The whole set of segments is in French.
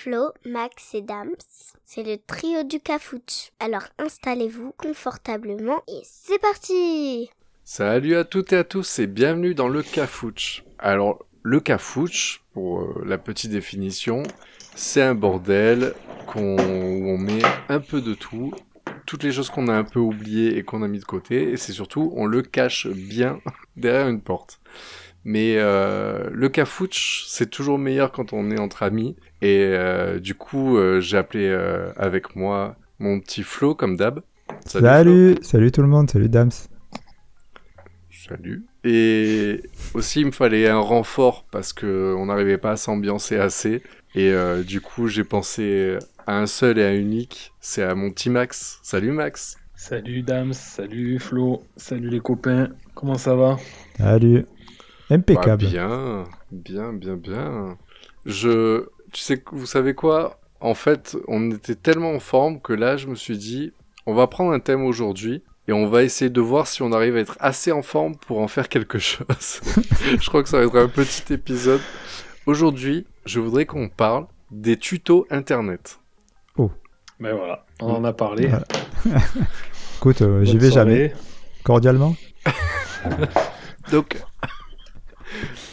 Flo, Max et Dams. C'est le trio du Cafouche. Alors installez-vous confortablement et c'est parti Salut à toutes et à tous et bienvenue dans le Cafouche. Alors, le Cafouche, pour euh, la petite définition, c'est un bordel où on met un peu de tout, toutes les choses qu'on a un peu oubliées et qu'on a mis de côté, et c'est surtout, on le cache bien derrière une porte. Mais euh, le cafouche, c'est toujours meilleur quand on est entre amis. Et euh, du coup, euh, j'ai appelé euh, avec moi mon petit Flo, comme d'hab. Salut, salut, tout le monde, salut Dams. Salut. Et aussi, il me fallait un renfort parce que on n'arrivait pas à s'ambiancer assez. Et euh, du coup, j'ai pensé à un seul et à un unique. C'est à mon petit Max. Salut Max. Salut Dams, salut Flo, salut les copains. Comment ça va? Salut. Impeccable. Bah, bien, bien, bien, bien. Je, tu sais, vous savez quoi? En fait, on était tellement en forme que là, je me suis dit, on va prendre un thème aujourd'hui et on va essayer de voir si on arrive à être assez en forme pour en faire quelque chose. je crois que ça va être un petit épisode. Aujourd'hui, je voudrais qu'on parle des tutos internet. Ben voilà, on en a parlé. Voilà. Écoute, euh, j'y vais soirée. jamais. Cordialement. Donc,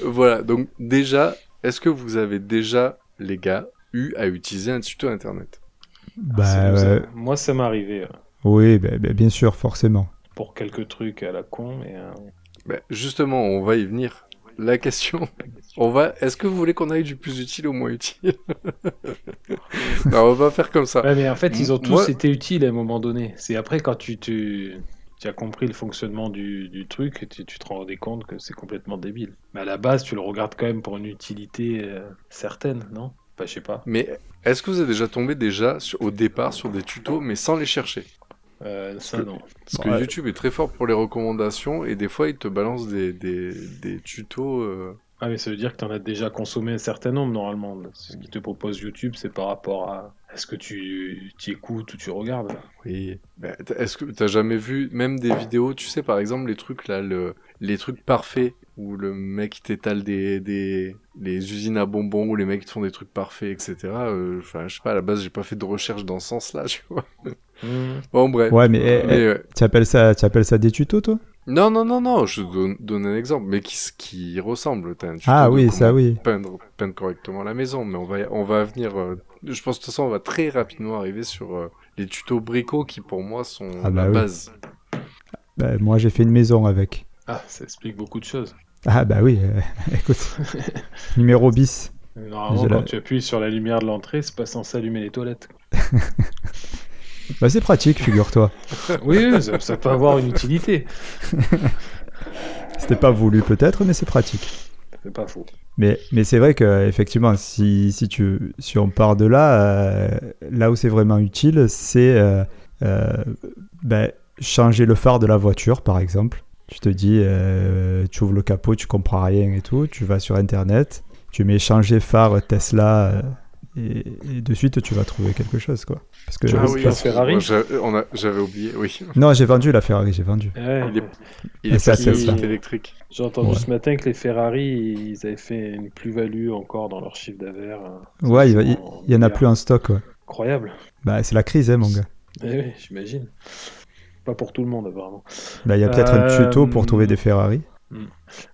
voilà. Donc, déjà, est-ce que vous avez déjà, les gars, eu à utiliser un tuto internet? Bah, Ça nous a- euh, Moi, ça m'est arrivé euh, oui, bah, bah, bien sûr, forcément. pour quelques trucs à la con, mais euh, Ben, Justement, on va y venir. La question, on va. Est-ce que vous voulez qu'on aille du plus utile au moins utile? Non, on va pas faire comme ça. Ouais, mais en fait, ils ont tous Moi- été utiles à un moment donné. C'est après quand tu, tu, tu as compris le fonctionnement du, du truc, que tu, tu te rendais compte que c'est complètement débile. Mais à la base, tu le regardes quand même pour une utilité euh, certaine, non? Bah, je sais pas. Mais est-ce que vous êtes déjà tombé déjà sur- au départ sur des tutos, mais sans les chercher? Euh, ça, que- non. Parce que Ouais. YouTube est très fort pour les recommandations et des fois il te balance des, des, des tutos. euh, Ah, mais ça veut dire que tu en as déjà consommé un certain nombre normalement. Ce qui te propose YouTube, c'est par rapport à est-ce que tu, tu écoutes ou tu regardes? là. Oui. T- Est-ce que t'as jamais vu même des vidéos, tu sais par exemple les trucs là, le, les trucs parfaits où le mec t'étale des, des les usines à bonbons où les mecs font des trucs parfaits etc. euh, Enfin je sais pas à la base j'ai pas fait de recherche dans ce sens là tu vois. Hmm. Bon bref. Ouais, mais, eh, Mais, eh, euh, tu appelles ça, tu appelles ça des tutos, toi? Non non non non je donne, donne un exemple mais qui qui ressemble. T'as un tuto Ah oui, ça oui. peindre, peindre correctement la maison, mais on va, on va venir. euh, je pense que de toute façon, on va très rapidement arriver sur euh, les tutos bricots qui, pour moi, sont Ah bah la oui. base. Bah, moi, j'ai fait une maison avec. Ah, ça explique beaucoup de choses. Ah bah oui, euh, écoute. Numéro bis. Normalement, quand la- tu appuies sur la lumière de l'entrée, c'est pas censé allumer les toilettes. Bah, c'est pratique, figure-toi. oui, ça, ça peut avoir une utilité. C'était pas voulu peut-être, mais c'est pratique. C'est pas faux. Mais, mais c'est vrai que effectivement, si, si, tu, si on part de là, euh, là où c'est vraiment utile, c'est euh, euh, ben, changer le phare de la voiture, par exemple. Tu te dis, euh, tu ouvres le capot, tu comprends rien et tout, tu vas sur Internet, tu mets changer phare Tesla euh, et, et de suite tu vas trouver quelque chose, quoi. Parce que Ah oui, la Ferrari j'avais oublié, oui. non, j'ai vendu la Ferrari, j'ai vendu. Ouais, Il est, il Et est ça, électrique. J'ai entendu Ouais. ce matin que les Ferrari, ils avaient fait une plus-value encore dans leur chiffre d'affaires. euh, Ouais, il, va- en a plus en stock, ouais. Incroyable. Bah, c'est la crise, hein, mon gars. Eh oui, j'imagine. Pas pour tout le monde, apparemment. Bah, il y a peut-être un tuto Euh, pour trouver des Ferrari.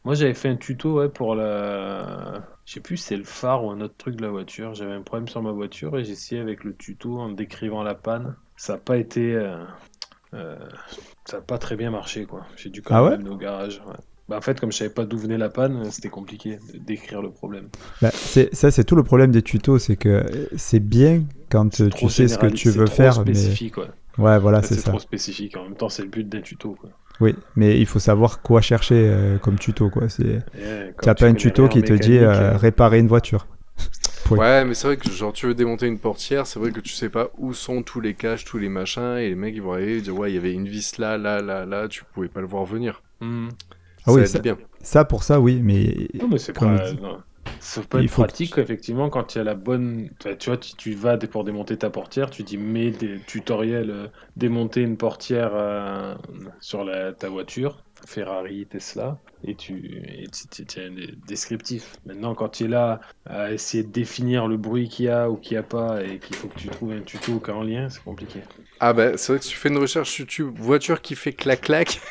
Moi, j'avais fait un tuto ouais, pour la. Je sais plus c'est le phare ou un autre truc de la voiture. J'avais un problème sur ma voiture et j'ai essayé avec le tuto en décrivant la panne. Ça n'a pas été. euh, euh, Ça n'a pas très bien marché, quoi. J'ai dû quand Ah même ouais au garage. ouais. Bah, en fait, comme je savais pas d'où venait la panne, c'était compliqué de décrire le problème. Bah, c'est- ça, c'est tout le problème des tutos, c'est que euh, c'est bien quand euh, tu sais ce que tu veux faire, mais ouais. voilà, c'est c'est ça. trop spécifique. En même temps, c'est le but d'un tuto, quoi. Oui, mais il faut savoir quoi chercher euh, comme tuto, quoi. C'est, quand t'as pas un tuto qui te dit euh, euh, réparer une voiture. Ouais, mais c'est vrai que genre tu veux démonter une portière, c'est vrai que tu sais pas où sont tous les caches, tous les machins, et les mecs ils vont arriver et dire ouais il y avait une vis là, là, là, là, tu pouvais pas le voir venir. hmm. Ah oui, aide ça- bien. Ça, pour ça, oui, mais Non, mais c'est Comme pas. il dit. non. Ça peut être faut pratique, effectivement, quand il y a la bonne. Enfin, tu vois, tu, tu vas pour démonter ta portière, tu dis mets des tutoriels, euh, démonter une portière euh, sur la, ta voiture. Ferrari, Tesla, et tu, et tu, tu as un descriptif. Maintenant, quand tu es là à essayer de définir le bruit qu'il y a ou qu'il n'y a pas, et qu'il faut que tu trouves un tuto est en lien, c'est compliqué. Ah bah c'est vrai que tu fais une recherche YouTube, voiture qui fait clac-clac.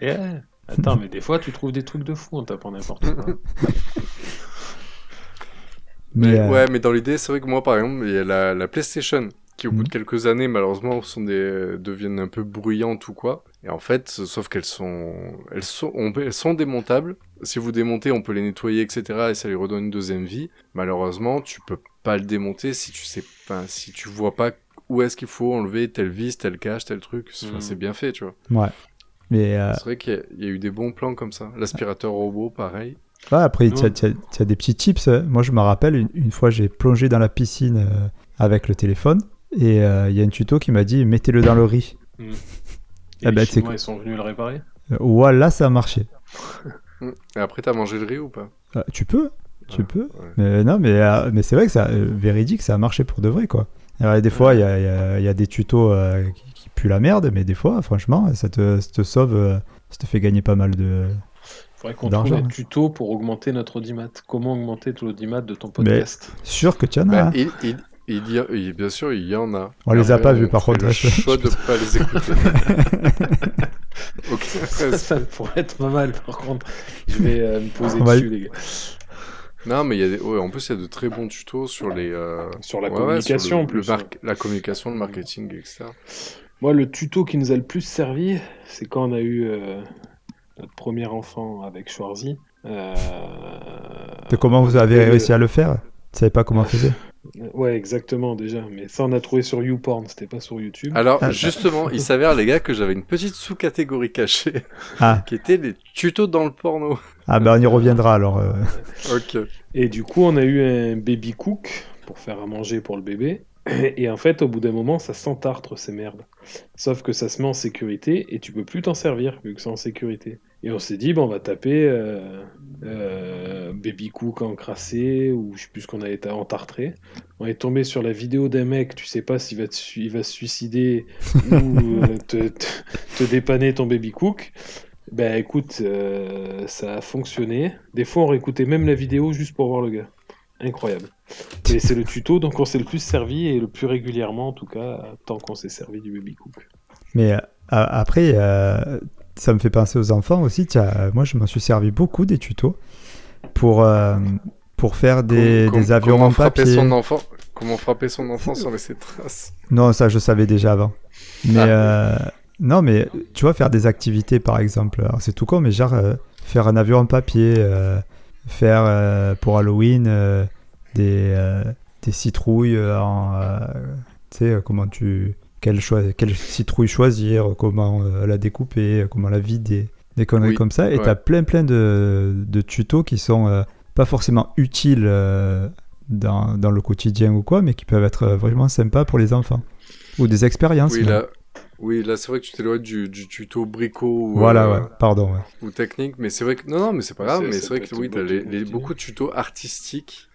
Yeah. Attends, mais des fois, tu trouves des trucs de fou en tapant n'importe quoi. Mais, Mais, euh, Ouais, mais dans l'idée, c'est vrai que moi, par exemple, il y a la, la PlayStation qui, au bout Mhm. de quelques années, malheureusement, sont des, deviennent un peu bruyantes ou quoi. Et en fait, sauf qu'elles sont, elles sont, on elles sont démontables. Si vous démontez, on peut les nettoyer, etc. Et ça lui redonne une deuxième vie. Malheureusement, tu peux pas le démonter si tu sais, enfin, si tu vois pas où est-ce qu'il faut enlever telle vis, tel cache, tel truc. Enfin, Mhm. C'est bien fait, tu vois. ouais. Mais euh, C'est vrai qu'il y a eu des bons plans comme ça. L'aspirateur robot, pareil. Ouais, après, tu as, des petits tips. Moi, je me rappelle, une, une fois, j'ai plongé dans la piscine euh, avec le téléphone. Et euh, il y a un tuto qui m'a dit mettez-le dans le riz. Et Ah les bah, c'est Chinois, quoi ils sont venus le réparer? Euh, Voilà, ça a marché. Mhm. Et après, t'as mangé le riz ou pas? Euh, tu peux, tu Ouais, peux. ouais. Mais non, mais, euh, mais c'est vrai que ça, euh, véridique, ça a marché pour de vrai, quoi. Alors, des fois, il y a, il y a- il y a des tutos euh, qui, qui puent la merde, mais des fois, franchement, ça te, ça te sauve, euh, ça te fait gagner pas mal de. Faudrait qu'on trouve un tuto pour augmenter notre audimat. Comment augmenter l'audimat de ton podcast? Sûr que tu en as. Bah, hein. il, il, il y a- il- bien sûr, il y en a. On les a pas vus, par contre, Le hein, choix de pas les écouter. Ça pourrait être pas mal, par contre. Je vais euh, me poser On va- dessus, les gars. Non, mais il y a des... ouais, en plus, il y a de très bons tutos sur les. euh, Sur la ouais, ouais, communication, sur le- plus. le mar- La communication, le marketing, etc. Moi, le tuto qui nous a le plus servi, c'est quand on a eu euh, premier enfant avec Schwarzy. Euh, comment vous avez réussi à le faire? Tu savais pas comment on faisait? Ouais, exactement, déjà. Mais ça, on a trouvé sur YouPorn, c'était pas sur YouTube. Alors, Ah, justement, il s'avère, les gars, que j'avais une petite sous-catégorie cachée Ah, qui était les tutos dans le porno. ah ben on y reviendra alors. euh. Ok. Et du coup, on a eu un baby cook pour faire à manger pour le bébé. Et en fait, au bout d'un moment, ça s'entartre ces merdes. Sauf que ça se met en sécurité et tu peux plus t'en servir vu que c'est en sécurité. Et on s'est dit, bon, on va taper euh, euh, baby cook encrassé ou je sais plus ce qu'on a été entartré. On est tombé sur la vidéo d'un mec, tu sais pas s'il va, il va se suicider ou euh, te, te, te dépanner ton baby cook. Ben écoute, euh, ça a fonctionné. Des fois, on réécoutait même la vidéo juste pour voir le gars. Incroyable. Mais c'est le tuto, donc on s'est le plus servi et le plus régulièrement, en tout cas, tant qu'on s'est servi du baby cook. Mais après, euh, ça me fait penser aux enfants aussi. Tiens, moi, je m'en suis servi beaucoup des tutos pour, euh, pour faire des, avions comment en frapper papier. son enfant Comment frapper son enfant sans laisser de traces? Non, ça, je savais déjà avant. Mais Ah. euh, non, mais tu vois, faire des activités, par exemple. C'est tout con, mais genre euh, faire un avion en papier, euh, faire euh, pour Halloween euh, des, euh, des citrouilles en. euh, tu sais, euh, comment tu. Quelle, choi- quelle citrouille choisir, comment euh, la découper, comment la vider, des conneries Oui, comme ça. Et ouais. tu as plein, plein de, de tutos qui sont euh, pas forcément utiles euh, dans, dans le quotidien ou quoi, mais qui peuvent être vraiment sympas pour les enfants. Ou des expériences. Oui, là, oui, là, c'est vrai que tu t'éloignes du, du tuto brico ou, Voilà, euh, ouais, pardon. ouais. ou technique, mais c'est vrai que non, non, mais c'est pas grave. Mais c'est vrai que oui, les, les- motifs. beaucoup de tutos artistiques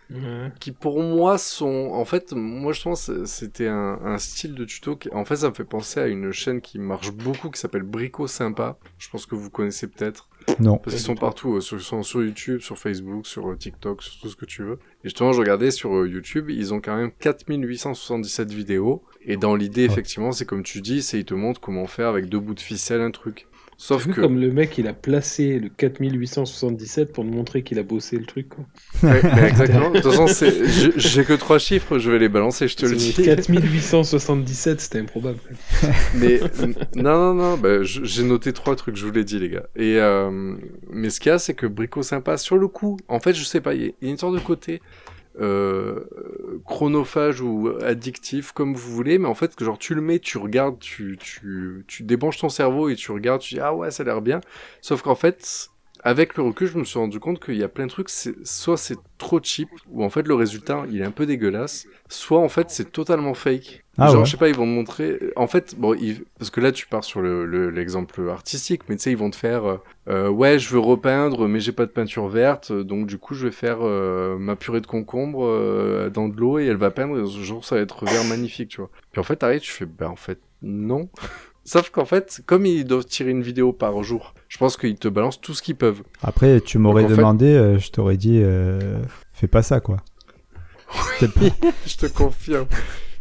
qui pour moi sont en fait moi je pense que c'était un, un style de tuto qui en fait ça me fait penser à une chaîne qui marche beaucoup qui s'appelle Brico Sympa je pense que vous connaissez peut-être Non. parce Pas qu'ils du sont tout. partout euh, sur, sont sur YouTube sur Facebook sur euh, TikTok sur tout ce que tu veux et justement je regardais sur euh, YouTube ils ont quand même 4877 vidéos et dans l'idée Ouais. effectivement c'est comme tu dis c'est ils te montrent comment faire avec deux bouts de ficelle un truc sauf que comme le mec, il a placé le 4877 pour nous montrer qu'il a bossé le truc. quoi. Ouais, mais exactement de toute façon c'est- j'ai que trois chiffres je vais les balancer je te le dis C'est 4877, c'était improbable. Mais non, non, non, bah, j'ai noté trois trucs, je vous l'ai dit, les gars. Et euh, mais ce qu'il y a, c'est que Brico Sympa, sur le coup, en fait, je sais pas, il y a- il y a une sorte de côté euh, chronophage ou addictif, comme vous voulez, mais en fait, genre tu le mets, tu regardes, tu, tu, tu débranches ton cerveau et tu regardes, tu dis ah ouais, ça a l'air bien. Sauf qu'en fait, avec le recul, je me suis rendu compte qu'il y a plein de trucs, soit c'est trop cheap, ou en fait le résultat il est un peu dégueulasse, soit en fait c'est totalement fake. Ah Genre, ouais. je sais pas, ils vont te montrer. En fait, bon, ils- parce que là, tu pars sur le- le- l'exemple artistique, mais tu sais, ils vont te faire, euh, euh, ouais, je veux repeindre, mais j'ai pas de peinture verte, donc du coup, je vais faire euh, ma purée de concombre euh, dans de l'eau et elle va peindre. Et ce jour, ça va être vert magnifique, tu vois. Puis en fait, t'arrives, tu fais, bah en fait, non. Sauf qu'en fait, comme ils doivent tirer une vidéo par jour, je pense qu'ils te balancent tout ce qu'ils peuvent. Après, tu m'aurais fait- demandé, euh, je t'aurais dit, euh, fais pas ça, quoi. Je te confirme.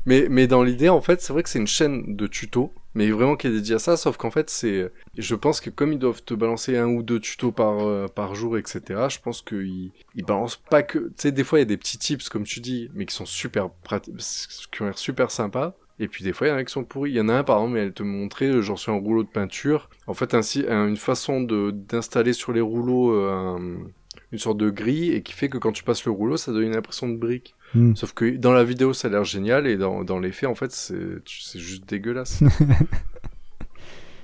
Mais, mais dans l'idée, en fait, c'est vrai que c'est une chaîne de tutos, mais vraiment qui est dédiée à ça, sauf qu'en fait, c'est, je pense que comme ils doivent te balancer un ou deux tutos par, euh, par jour, etc., je pense qu'ils, ils balancent pas que, tu sais, des fois, il y a des petits tips, comme tu dis, mais qui sont super pratiques, qui ont l'air super sympas. Et puis des fois, il y en a qui sont pourris. Il y en a un, par exemple, elle te montrait, genre sur un rouleau de peinture, en fait, ainsi, un- une façon de, d'installer sur les rouleaux euh, un- une sorte de grille, et qui fait que quand tu passes le rouleau, ça donne une impression de brique. Hmm. Sauf que dans la vidéo, ça a l'air génial et dans, dans les faits, en fait, c'est c'est juste dégueulasse.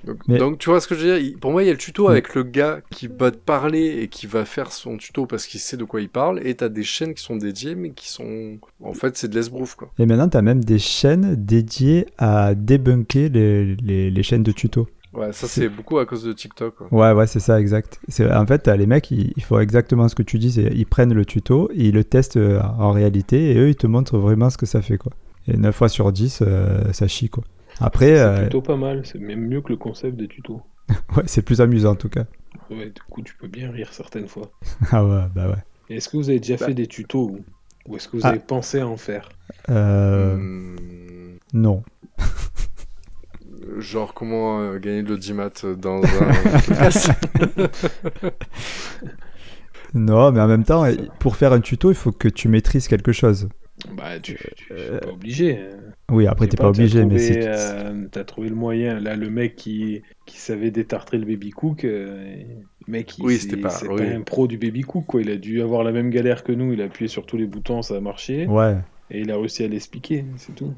donc, Mais- donc, tu vois ce que je veux dire? Pour moi, il y a le tuto Hmm. avec le gars qui va te parler et qui va faire son tuto parce qu'il sait de quoi il parle. Et t'as des chaînes qui sont dédiées, mais qui sont. En fait, c'est de l'esbrouf, quoi. Et maintenant, tu as même des chaînes dédiées à débunker les, les, les chaînes de tutos. Ouais, ça, C'est- beaucoup à cause de TikTok, quoi. Ouais, ouais, c'est ça, exact. En fait, t'as les mecs, ils, ils font exactement ce que tu dis. Ils prennent le tuto, ils le testent euh, en réalité, et eux, ils te montrent vraiment ce que ça fait, quoi. Et 9 fois sur 10, euh, ça chie, quoi. Après, C'est euh, plutôt pas mal, c'est même mieux que le concept des tutos. ouais, c'est plus amusant, en tout cas. Ouais, du coup, tu peux bien rire certaines fois. Ah ouais, bah ouais. Et Est-ce que vous avez déjà Bah. fait des tutos ou, ou est-ce que vous Ah. avez pensé à en faire? Euh, Hmm, Non. Genre, comment euh, gagner de l'audimat dans un Non, mais en même temps, pour faire un tuto, il faut que tu maîtrises quelque chose. Bah, tu, tu Euh, es pas obligé. hein. Oui, après, t'es sais pas obligé, mais trouvé, c'est. euh, T'as trouvé le moyen. Là, le mec qui, qui savait détartrer le baby cook, euh, le mec, il- Oui, c'est c'était pas- oui. pas un pro du baby cook, quoi. Il a dû avoir la même galère que nous. Il a appuyé sur tous les boutons, ça a marché. Ouais. Et il a réussi à l'expliquer, c'est tout.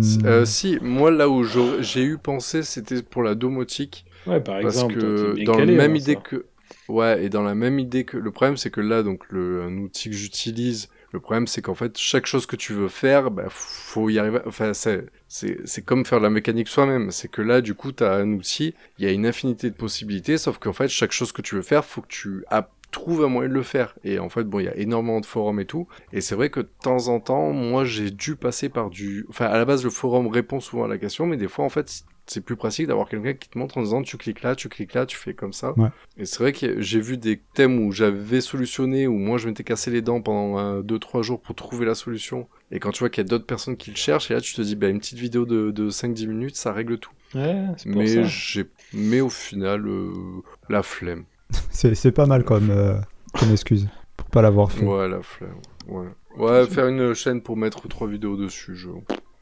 Si- Hmm. euh, si, moi, là où j'ai eu pensé, c'était pour la domotique. Ouais, par Parce exemple, toi, que dans la même en idée ça. que ouais et dans la même idée que le problème c'est que là donc le un outil que j'utilise le problème c'est qu'en fait chaque chose que tu veux faire bah faut y arriver. Enfin c'est c'est comme faire la mécanique soi-même. C'est que là du coup tu as un outil il y a une infinité de possibilités sauf qu'en fait chaque chose que tu veux faire faut que tu trouves un moyen de le faire. Et en fait bon il y a énormément de forums et tout. Et c'est vrai que de temps en temps moi j'ai dû passer par du enfin à la base le forum répond souvent à la question mais des fois en fait c'est plus pratique d'avoir quelqu'un qui te montre en disant tu cliques là, tu cliques là, tu fais comme ça. Ouais. Et c'est vrai que j'ai vu des thèmes où j'avais solutionné, où moi je m'étais cassé les dents pendant 2-3 jours pour trouver la solution. Et quand tu vois qu'il y a d'autres personnes qui le cherchent, et là tu te dis, bah, une petite vidéo de, de 5-10 minutes, ça règle tout. Ouais, c'est pour Mais, ça. j'ai... Mais au final, euh, la flemme. C'est c'est pas mal comme, euh, comme excuse pour pas l'avoir fait. Ouais, la flemme. Ouais. Ouais, faire une chaîne pour mettre trois vidéos dessus, je...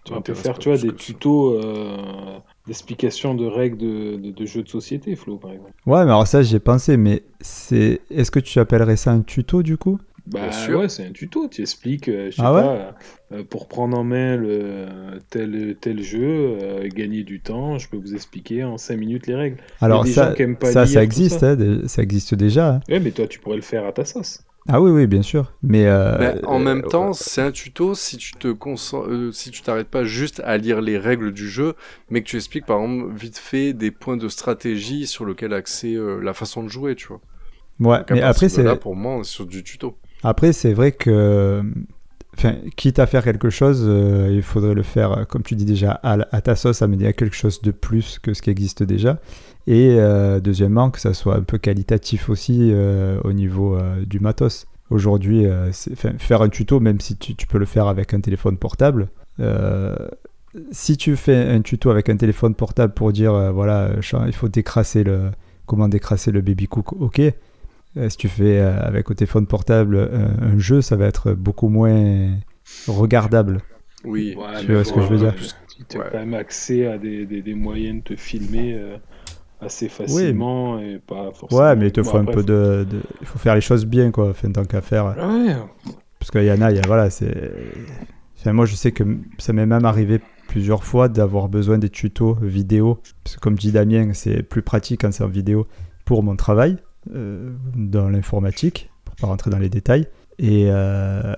Peux m'intéresse faire, tu vois, des tutos euh, d'explication de règles de, de- de jeux de société, Flo, par exemple. Ouais, mais alors ça, j'y ai pensé, mais c'est. Est-ce que tu appellerais ça un tuto du coup? Bah sûr. ouais, c'est un tuto. Tu expliques, euh, je sais Ah ouais? pas, euh, pour prendre en main le, tel, tel jeu, euh, gagner du temps, je peux vous expliquer en 5 minutes les règles. Alors des ça, gens qui aiment pas ça, ça existe, ça. hein, ça existe déjà. hein. Ouais, mais toi, tu pourrais le faire à ta sauce. Ah oui, oui, bien sûr. Mais euh, Ben, en euh, même temps, c'est un tuto si tu te euh, si tu t'arrêtes pas juste à lire les règles du jeu, mais que tu expliques par exemple vite fait des points de stratégie sur lesquels axer euh, la façon de jouer, tu vois. ouais, Donc, mais après c'est là pour moi sur du tuto. après c'est vrai que, enfin, quitte à faire quelque chose, euh, il faudrait le faire, euh, comme tu dis déjà, à, à ta sauce, amener à quelque chose de plus que ce qui existe déjà. Et euh, deuxièmement, que ça soit un peu qualitatif aussi euh, au niveau euh, du matos. Aujourd'hui, euh, faire un tuto, même si tu, tu peux le faire avec un téléphone portable, euh, si tu fais un tuto avec un téléphone portable pour dire, euh, voilà, il faut décrasser le, comment décrasser le baby cook, ok. Euh, si tu fais euh, avec au téléphone portable un jeu, ça va être beaucoup moins regardable. Oui. Tu vois ce que je veux dire Tu as Ouais. quand même accès à des, des, des moyens de te filmer euh, assez facilement et pas forcément. Ouais, mais il te Bon, faut un peu de, de- Il faut faire les choses bien, quoi, enfin, tant qu'à faire. Ouais, Parce qu'il y en a, il y a, voilà, c'est. Enfin, moi, je sais que ça m'est même arrivé plusieurs fois d'avoir besoin des tutos vidéo. Parce que, comme dit Damien, c'est plus pratique quand c'est en vidéo pour mon travail euh, dans l'informatique, pour pas rentrer dans les détails. Et euh,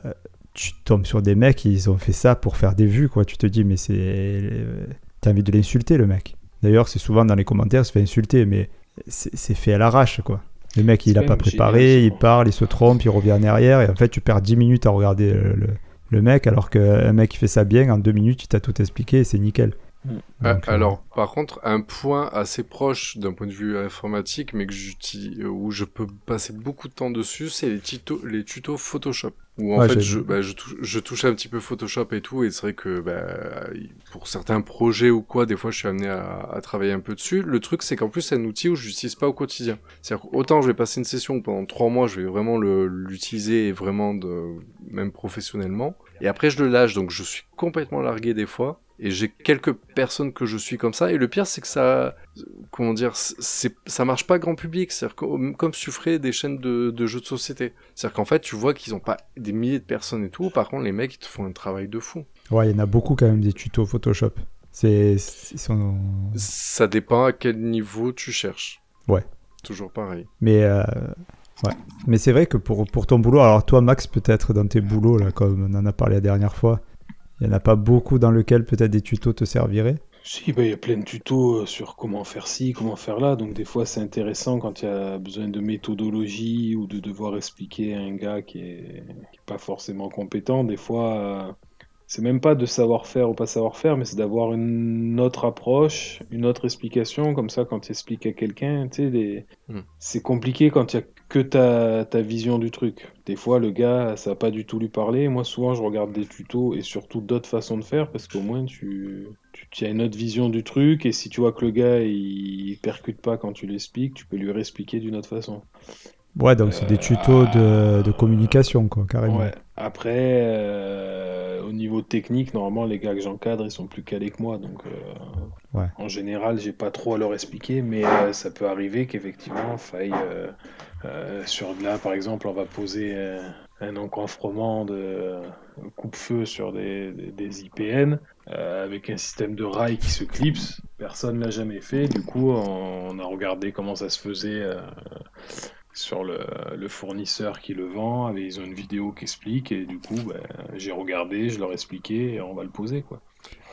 tu tombes sur des mecs, ils ont fait ça pour faire des vues, quoi. Tu te dis, mais c'est. euh, T'as envie de l'insulter, le mec. D'ailleurs, c'est souvent dans les commentaires, il se fait insulter, mais c'est fait à l'arrache, quoi. Le mec, il C'est a quand pas préparé, il parle, il se trompe, il revient en arrière, et en fait, tu perds 10 minutes à regarder le, le- le mec, alors qu'un mec qui fait ça bien, en 2 minutes, il t'a tout expliqué, et c'est nickel. Donc, euh, alors, par contre, un point assez proche d'un point de vue informatique, mais que j'utilise, euh, où je peux passer beaucoup de temps dessus, c'est les tutos, les tutos Photoshop. Où en Ouais, fait, je, bah, je, touche, je touche un petit peu Photoshop et tout, et c'est vrai que bah, pour certains projets ou quoi, des fois, je suis amené à, à travailler un peu dessus. Le truc, c'est qu'en plus, c'est un outil où je l'utilise pas au quotidien. C'est-à-dire qu'autant je vais passer une session où pendant trois mois, je vais vraiment l'utiliser vraiment de, même professionnellement. Et après, je le lâche, donc je suis complètement largué des fois. Et j'ai quelques personnes que je suis comme ça. Et le pire, c'est que ça, comment dire, c'est, ça marche pas grand public. C'est-à-dire comme, tu ferais des chaînes de, de jeux de société. C'est-à-dire qu'en fait, tu vois qu'ils ont pas des milliers de personnes et tout. Par contre, les mecs, ils te font un travail de fou. Ouais, il y en a beaucoup quand même des tutos Photoshop. C'est, sont... Ça dépend à quel niveau tu cherches. Ouais. Toujours pareil. Mais, euh, ouais. Mais c'est vrai que pour, pour ton boulot, alors toi Max, peut-être dans tes boulots, là, comme on en a parlé la dernière fois, il n'y en a pas beaucoup dans lequel peut-être des tutos te serviraient. Si, bah, il y a plein de tutos euh, sur comment faire ci, comment faire là. Donc, des fois, c'est intéressant quand il y a besoin de méthodologie ou de devoir expliquer à un gars qui est, qui est pas forcément compétent. Des fois, euh, c'est même pas de savoir faire ou pas savoir faire, mais c'est d'avoir une autre approche, une autre explication. Comme ça, quand tu expliques à quelqu'un, tu sais, les- Hmm. c'est compliqué quand il y a que ta, ta vision du truc. Des fois, le gars, ça va pas du tout lui parler. Moi, souvent, je regarde des tutos et surtout d'autres façons de faire parce qu'au moins, tu, tu, tu as une autre vision du truc. Et si tu vois que le gars, il percute pas quand tu l'expliques, tu peux lui réexpliquer d'une autre façon. Ouais, donc c'est des tutos de, de communication, quoi, carrément. Ouais. Après, euh, au niveau technique, normalement, les gars que j'encadre, ils sont plus calés que moi. Donc, euh, Ouais. en général, j'ai pas trop à leur expliquer, mais euh, ça peut arriver qu'effectivement, faille. sur là, par exemple, on va poser un encombrement de coupe-feu sur des, des- des IPN euh, avec un système de rail qui se clipse. Personne l'a jamais fait. Du coup, on, on a regardé comment ça se faisait. euh, sur le, le fournisseur qui le vend, avec- ils ont une vidéo qui explique, et du coup, ben, j'ai regardé, je leur ai expliqué, et on va le poser, quoi.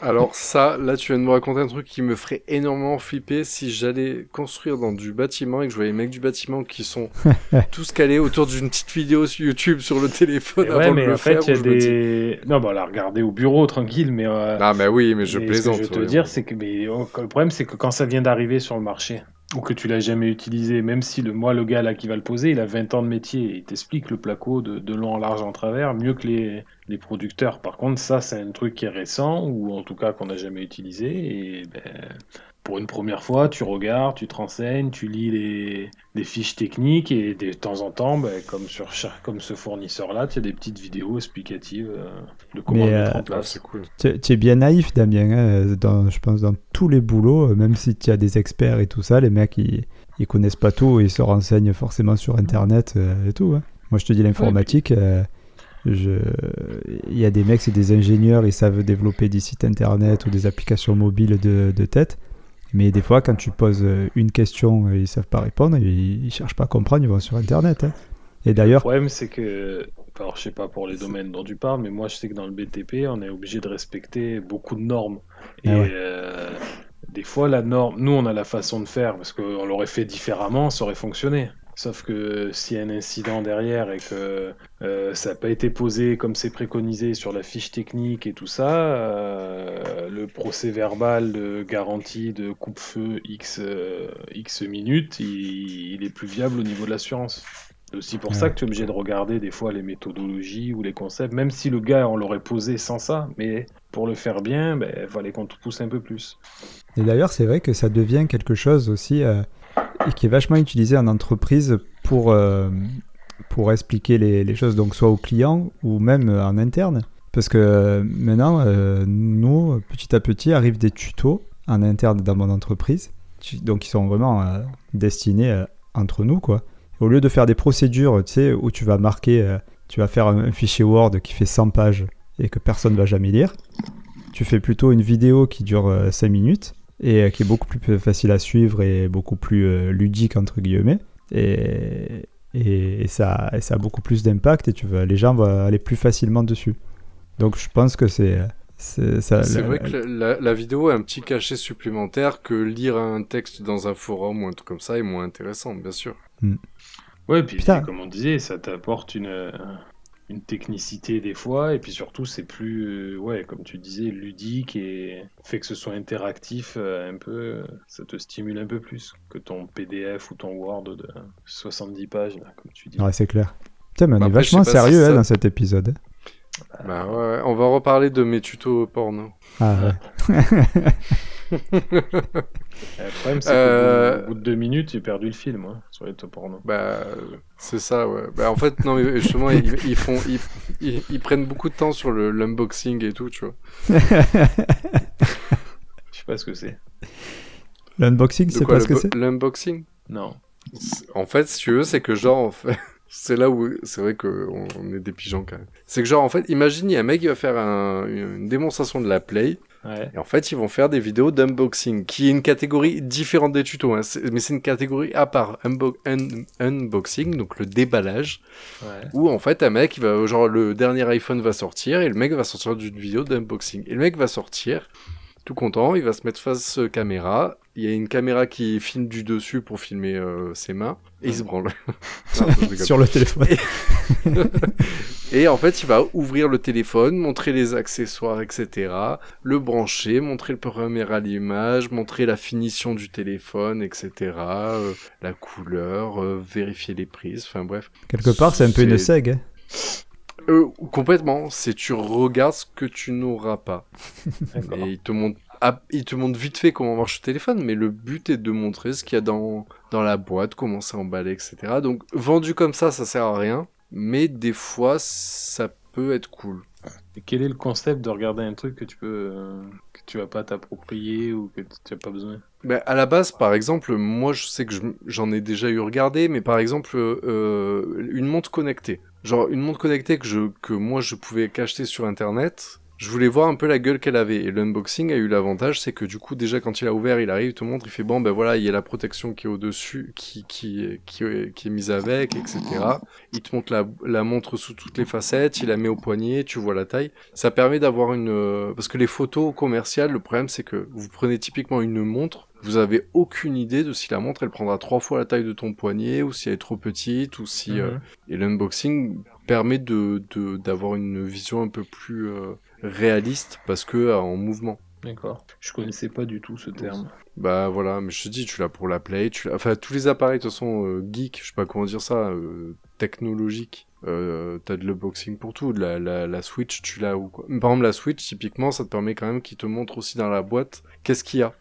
Alors ça, là, tu viens de me raconter un truc qui me ferait énormément flipper si j'allais construire dans du bâtiment et que je voyais les mecs du bâtiment qui sont tous calés autour d'une petite vidéo sur YouTube sur le téléphone Et avant ouais, de mais le en fait, faire. il y a dis, des... Non, bah, la regarder au bureau, tranquille, mais... euh, Ah mais oui, mais je mais plaisante. Ce que je veux te ouais. dire, c'est que mais, oh, le problème, c'est que quand ça vient d'arriver sur le marché, ou que tu l'as jamais utilisé, même si le, moi, le gars là qui va le poser, il a 20 ans de métier, et il t'explique le placo de, long en large en travers, mieux que les, les producteurs. Par contre, ça, c'est un truc qui est récent, ou en tout cas qu'on n'a jamais utilisé, et ben, pour une première fois, tu regardes, tu te renseignes, tu lis les, les fiches techniques, et de temps en temps, ben, comme, sur comme ce fournisseur-là, tu as des petites vidéos explicatives euh, de comment Mais, mettre euh, en place. Tu es bien naïf, Damien, hein, dans, je pense dans tous les boulots, euh, même si tu as des experts et tout ça, les mecs, ils, ils connaissent pas tout, ils se renseignent forcément sur Internet euh, et tout. hein. Moi, je te dis, l'informatique, euh, je... il y a des mecs, c'est des ingénieurs, ils savent développer des sites Internet ou des applications mobiles de, de tête. Mais des fois, quand tu poses euh, une question et ils savent pas répondre, ils, ils cherchent pas à comprendre, ils vont sur Internet. hein. Et Le d'ailleurs, problème, c'est que, alors je sais pas pour les domaines dont tu parles, mais moi je sais que dans le BTP, on est obligé de respecter beaucoup de normes. Et Ah ouais. euh, des fois, la norme, nous on a la façon de faire, parce qu'on l'aurait fait différemment, ça aurait fonctionné. Sauf que s'il y a un incident derrière et que euh, ça n'a pas été posé comme c'est préconisé sur la fiche technique et tout ça, euh, le procès verbal de garantie de coupe-feu X, euh, X minutes, il, il est plus viable au niveau de l'assurance. C'est aussi pour ça que tu es obligé de regarder des fois les méthodologies ou les concepts, même si le gars on l'aurait posé sans ça, mais pour le faire bien, ben, il fallait qu'on te pousse un peu plus. Et d'ailleurs, c'est vrai que ça devient quelque chose aussi et qui est vachement utilisé en entreprise pour, euh, pour expliquer les, choses, donc soit aux clients ou même euh, en interne. Parce que euh, maintenant, nous, petit à petit, arrivent des tutos en interne dans mon entreprise, donc ils sont vraiment destinés entre nous, quoi. Au lieu de faire des procédures, tu sais, où tu vas marquer, tu vas faire un, un fichier Word qui fait 100 pages et que personne va jamais lire, tu fais plutôt une vidéo qui dure 5 minutes et euh, qui est beaucoup plus facile à suivre et beaucoup plus euh, ludique entre guillemets et, et, et ça, et ça a beaucoup plus d'impact et tu vas, les gens vont aller plus facilement dessus. Donc je pense que c'est c'est vrai que la, la vidéo a un petit cachet supplémentaire que lire un texte dans un forum ou un truc comme ça est moins intéressant, bien sûr. Ouais, puis Putain. comme on disait, ça t'apporte une, euh, une technicité des fois, et puis surtout c'est plus, euh, ouais, comme tu disais, ludique et fait que ce soit interactif euh, un peu, ça te stimule un peu plus que ton PDF ou ton Word de 70 pages, là, comme tu dis. Ouais, c'est clair. Putain, mais on Bah est après, vachement pas si sérieux hein, ça- dans cet épisode. Bah ouais, ouais, on va reparler de mes tutos porno. Ah, ouais. Le problème, c'est Euh, qu'au bout, au bout de deux minutes, j'ai perdu le film hein, sur les top porno. Bah, c'est ça, ouais. Bah, en fait, non, mais justement, ils, ils font, ils, ils, ils prennent beaucoup de temps sur l'unboxing et tout, tu vois. Je sais pas ce que c'est. L'unboxing, c'est pas ce que c'est? L'unboxing? Non. En fait, si tu veux, c'est que genre, en fait, c'est là où c'est vrai qu'on on est des pigeons quand même. C'est que genre, en fait, imagine, il y a un mec qui va faire un- une démonstration de la Play, Ouais. et en fait, ils vont faire des vidéos d'unboxing, qui est une catégorie différente des tutos, hein. Mais c'est une catégorie à part, Unbo- un- unboxing, donc le déballage, Ouais. où en fait, un mec, il va, genre, le dernier iPhone va sortir, et le mec va sortir d'une vidéo d'unboxing. Et le mec va sortir, tout content, il va se mettre face euh, caméra. Il y a une caméra qui filme du dessus pour filmer euh, ses mains. Et il se branle. Non. Sur le téléphone. et en fait, il va ouvrir le téléphone, montrer les accessoires, etc. Le brancher, montrer le premier à l'image, montrer la finition du téléphone, etc. euh, la couleur, euh, vérifier les prises. Enfin bref. Quelque part, c'est un peu une seg. hein. Euh, complètement. C'est tu regardes ce que tu n'auras pas. Et il te montre, il te montre vite fait comment marche le téléphone, mais le but est de montrer ce qu'il y a dans, dans la boîte, comment c'est emballé, etc. Donc, vendu comme ça, ça sert à rien, mais des fois, ça peut être cool. Et quel est le concept de regarder un truc que tu peux, euh, que tu vas pas t'approprier ou que tu as pas besoin? Ben, à la base, par exemple, moi, je sais que je- j'en ai déjà eu regardé, mais par exemple, euh, une montre connectée. Genre, une montre connectée que, je, que moi, je pouvais qu'acheter sur Internet. Je voulais voir un peu la gueule qu'elle avait. Et l'unboxing a eu l'avantage, c'est que du coup, déjà, quand il a ouvert, il arrive, il te montre, il fait bon, ben voilà, il y a la protection qui est au-dessus, qui, qui, qui, qui est mise avec, etc. Il te montre la, la montre sous toutes les facettes, il la met au poignet, tu vois la taille. Ça permet d'avoir une... euh, Parce que les photos commerciales, le problème, c'est que vous prenez typiquement une montre, vous avez aucune idée de si la montre, elle prendra trois fois la taille de ton poignet, ou si elle est trop petite, ou si... euh, Mhm. Et l'unboxing permet de de- d'avoir une vision un peu plus euh, réaliste, parce que euh, en mouvement. D'accord. Je connaissais pas du tout ce terme. Bah voilà, mais je te dis, tu l'as pour la Play, tu l'as... Enfin, tous les appareils, de toute façon, euh, geek, je sais pas comment dire ça, euh, technologique, euh, t'as de l'unboxing pour tout, de la, la, la Switch, tu l'as ou quoi. Par exemple, la Switch, typiquement, ça te permet quand même qu'il te montre aussi dans la boîte qu'est-ce qu'il y a.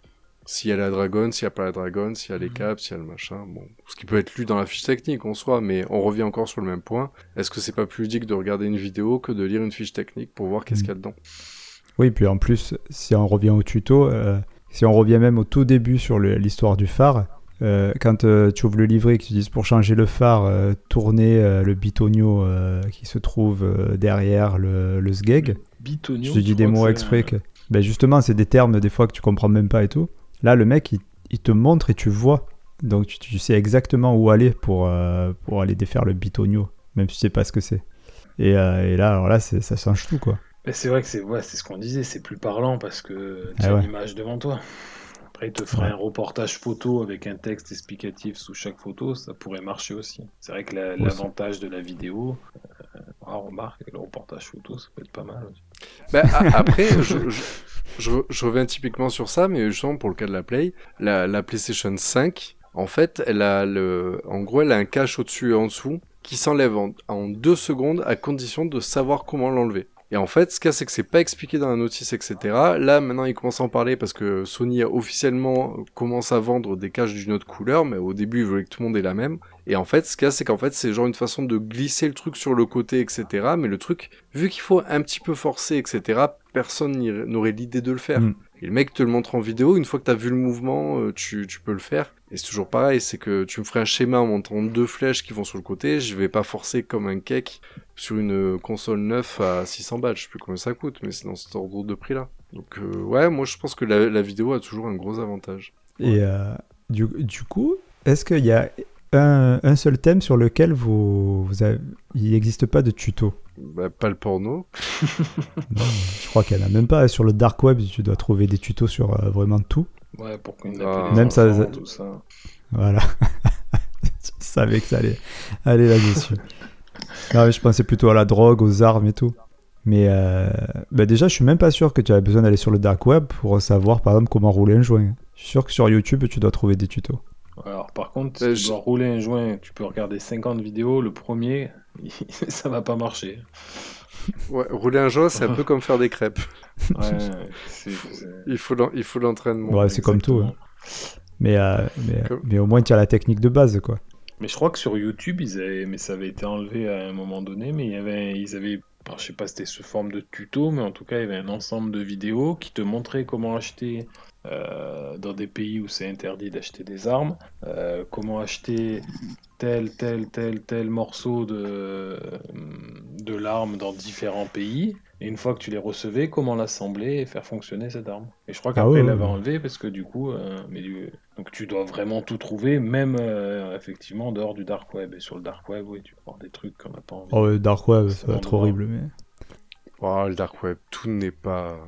S'il y a la Dragon, s'il y a pas la Dragon, s'il y a les Mhm. câbles, s'il y a le machin, bon. Ce qui peut être lu dans la fiche technique en soi, mais on revient encore sur le même point. Est-ce que c'est pas plus ludique de regarder une vidéo que de lire une fiche technique pour voir qu'est-ce Mhm. qu'il y a dedans? Oui, puis en plus, si on revient au tuto, euh, si on revient même au tout début sur l'histoire du phare, euh, quand euh, tu ouvres le livret et que tu dis pour changer le phare, euh, tourner euh, le bitonio euh, qui se trouve euh, derrière le, le sgeg, Bitonio. je te dis des mots exprès que... Ben justement, c'est des termes des fois que tu comprends même pas et tout. Là, le mec, il, il te montre et tu vois. Donc tu, tu sais exactement où aller pour, euh, pour aller défaire le bitonio, même si tu sais pas ce que c'est. Et, euh, et là, alors là, c'est- ça change tout, quoi. Mais c'est vrai que c'est ouais, ce qu'on disait, c'est plus parlant parce que tu Ah as ouais. l'image devant toi. Après, il te ferait Ouais. un reportage photo avec un texte explicatif sous chaque photo, ça pourrait marcher aussi. C'est vrai que la- l'avantage de la vidéo, euh, on remarque, le reportage photo, ça peut être pas mal aussi. Bah, après, je, reviens typiquement sur ça, mais justement pour le cas de la Play, la, la PlayStation 5, en fait, elle a en gros, elle a un cache au-dessus et en dessous qui s'enlève en, en deux secondes à condition de savoir comment l'enlever. Et en fait, ce qu'il y a, c'est que c'est pas expliqué dans la notice, etc. Là, maintenant, ils commencent à en parler parce que Sony a officiellement commence à vendre des caches d'une autre couleur, mais au début, ils voulaient que tout le monde ait la même. Et en fait, ce qu'il y a, c'est qu'en fait, c'est genre une façon de glisser le truc sur le côté, etc. Mais le truc, vu qu'il faut un petit peu forcer, etc., personne n'aurait l'idée de le faire. Mm. Et le mec te le montre en vidéo, une fois que t'as vu le mouvement, euh, tu, tu peux le faire. Et c'est toujours pareil, c'est que tu me ferais un schéma en montrant deux flèches qui vont sur le côté, je vais pas forcer comme un cake sur une console neuve à 600 balles, je sais plus combien ça coûte, mais c'est dans cet ordre de prix là. Donc euh, ouais, moi je pense que la, la vidéo a toujours un gros avantage. Et euh, du, du coup, est-ce qu'il y a un, un seul thème sur lequel vous, vous avez- il n'existe pas de tuto? Bah, pas le porno. Non, Je crois qu'il n'y en a même pas. Sur le dark web, tu dois trouver des tutos sur euh, vraiment tout. Ouais, pour qu'on Ah. appelle Même les ça- tout ça. Voilà. Je savais que ça allait aller là-dessus. Non, mais je pensais plutôt à la drogue, aux armes et tout. Mais euh, bah déjà, je suis même pas sûr que tu avais besoin d'aller sur le dark web pour savoir, par exemple, comment rouler un joint. Je suis sûr que sur YouTube, tu dois trouver des tutos. Alors, par contre, Euh, si tu je- dois rouler un joint, tu peux regarder 50 vidéos. Le premier, ça va pas marcher. Ouais, rouler un joint, c'est un peu comme faire des crêpes. Ouais, c'est- c'est- Il faut l'en- il faut l'entraînement. Ouais, c'est comme tout. hein. Mais, euh, mais, Comme- mais au moins, tu as la technique de base, quoi. Mais je crois que sur YouTube, ils avaient, mais ça avait été enlevé à un moment donné, mais il y avait, ils avaient, alors, je sais pas si c'était sous forme de tuto, mais en tout cas, il y avait un ensemble de vidéos qui te montraient comment acheter euh, dans des pays où c'est interdit d'acheter des armes, euh, comment acheter tel, tel, tel, tel morceau de, de l'arme dans différents pays. Et une fois que tu les recevais, comment l'assembler et faire fonctionner cette arme? Et je crois Ah qu'après, ouais, ils ouais, l'avaient ouais. enlevé parce que du coup, euh, mais du- donc tu dois vraiment tout trouver, même euh, effectivement en dehors du dark web. Et sur le dark web, oui, tu peux voir des trucs qu'on n'a pas envie. Oh, le dark web, ça va être horrible. Mais... Oh, le dark web, tout n'est pas,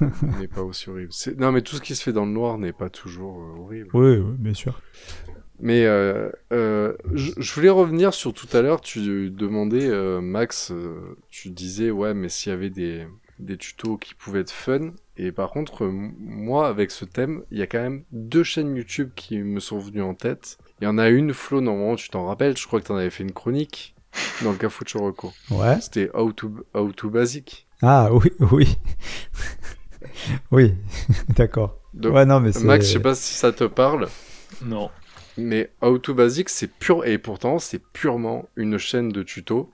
n'est pas aussi horrible. C'est- Non, mais tout ce qui se fait dans le noir n'est pas toujours euh, horrible. Oui, oui, bien sûr. Mais euh, euh, je, je voulais revenir sur tout à l'heure. Tu demandais, euh, Max, euh, tu disais, ouais, mais s'il y avait des, des tutos qui pouvaient être fun. Et par contre, moi, avec ce thème, il y a quand même deux chaînes YouTube qui me sont venues en tête. Il y en a une, Flo, normalement, tu t'en rappelles, je crois que tu en avais fait une chronique dans le Cafou Choroko. Ouais. C'était How to, How to Basic. Ah, oui, oui. oui, d'accord. Donc, Ouais, non, mais c'est... Max, je sais pas si ça te parle. Non. Mais How to Basic, c'est pur, et pourtant, c'est purement une chaîne de tutos.